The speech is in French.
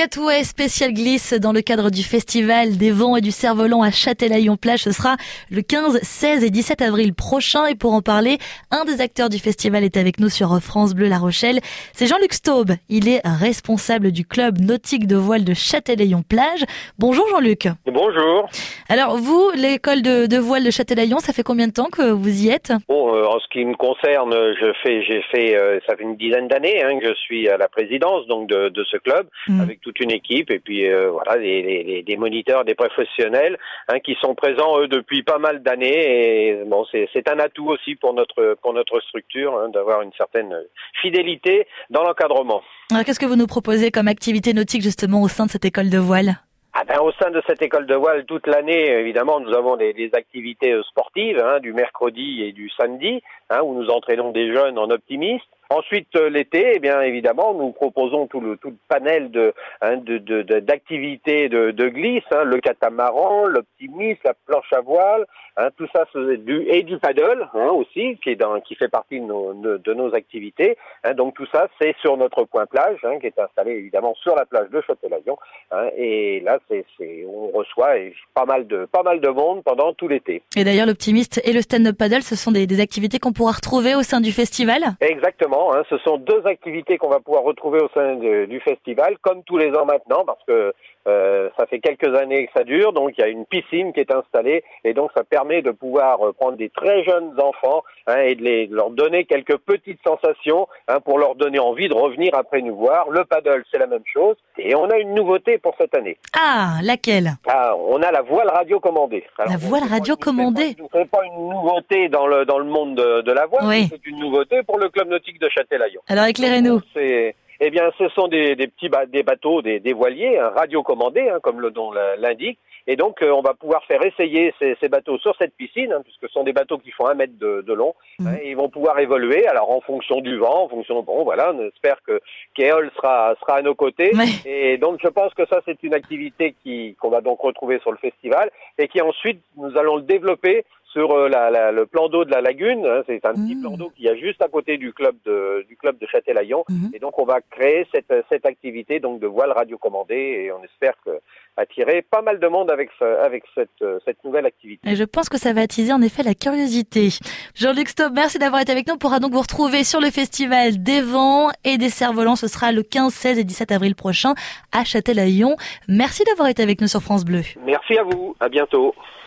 Catway spécial glisse dans le cadre du festival des vents et du cerf-volant à Châtelaillon-Plage. Ce sera le 15, 16 et 17 avril prochain. Et pour en parler, un des acteurs du festival est avec nous sur France Bleu La Rochelle. C'est Jean-Luc Staub. Il est responsable du club nautique de voile de Châtelaillon-Plage. Bonjour Jean-Luc. Bonjour. Alors vous, l'école de, voile de Châtelaillon, ça fait combien de temps que vous y êtes? Bon, euh, en ce qui me concerne, je fais, j'ai fait, euh, ça fait une dizaine d'années hein, que je suis à la présidence donc de, de ce club mmh. avec toute une équipe et puis euh, voilà des, des, moniteurs, des professionnels hein, qui sont présents eux depuis pas mal d'années et bon c'est un atout aussi pour notre pour notre structure hein, d'avoir une certaine fidélité dans l'encadrement. Qu'est-ce que vous nous proposez comme activité nautique justement au sein de cette école de voile? Ah ben, au sein de cette école de voile, toute l'année, évidemment, nous avons des, des activités euh, sportives, hein, du mercredi et du samedi, hein, où nous entraînons des jeunes en optimiste. Ensuite, euh, l'été, eh bien évidemment, nous proposons tout le tout le panel de hein, d'activités de, de, de, glisse, hein, le catamaran, l'optimiste, la planche à voile, hein, tout ça du et du paddle aussi, qui est dans qui fait partie de nos de, nos activités. Donc tout ça, c'est sur notre point plage, qui est installé évidemment sur la plage de Châtelaillon. Et là, c'est on reçoit pas mal de pas mal de monde pendant tout l'été. Et d'ailleurs, l'optimiste et le stand-up paddle, ce sont des, des activités qu'on pourra retrouver au sein du festival? Exactement. Hein. ce sont deux activités qu'on va pouvoir retrouver au sein du festival, comme tous les ans maintenant, parce que euh, ça fait quelques années que ça dure, donc il y a une piscine qui est installée et donc ça permet de pouvoir euh, prendre des très jeunes enfants hein, et de, les, leur donner quelques petites sensations hein, pour leur donner envie de revenir après nous voir. Le paddle, c'est la même chose et on a une nouveauté pour cette année. Ah, laquelle? Ah, On a la voile radio commandée. la voile radio commandée Ce n'est pas une nouveauté dans le, dans le monde de, de la voile, c'est une nouveauté pour le club nautique de Châtelaillon. Alors éclairez-nous. Eh bien, ce sont des, des petits des bateaux, des, des voiliers, un radiocommandés, hein, comme le nom l'indique. Et donc, euh, on va pouvoir faire essayer ces, ces bateaux sur cette piscine, hein, puisque ce sont des bateaux qui font un mètre de, de long. Mmh. Hein, et ils vont pouvoir évoluer, alors en fonction du vent, en fonction... Bon, voilà, on espère que Keol sera, sera à nos côtés. Et donc, je pense que ça, c'est une activité qui qu'on va donc retrouver sur le festival, et qui ensuite, nous allons le développer sur euh, la, la, le plan d'eau de la lagune. Hein, c'est un petit mmh. plan d'eau qui y a juste à côté du club de, du club de Châtelaillon. Mmh. Et donc, on va créer cette, cette activité donc de voile radiocommandée et on espère que attirer pas mal de monde avec, avec cette, cette nouvelle activité. Et je pense que ça va attiser en effet la curiosité. Jean-Luc Stob, merci d'avoir été avec nous. On pourra donc vous retrouver sur le festival des vents et des cerfs-volants. Ce sera le 15, 16 et 17 avril prochain à Châtelaillon. Merci d'avoir été avec nous sur France Bleu. Merci à vous. À bientôt.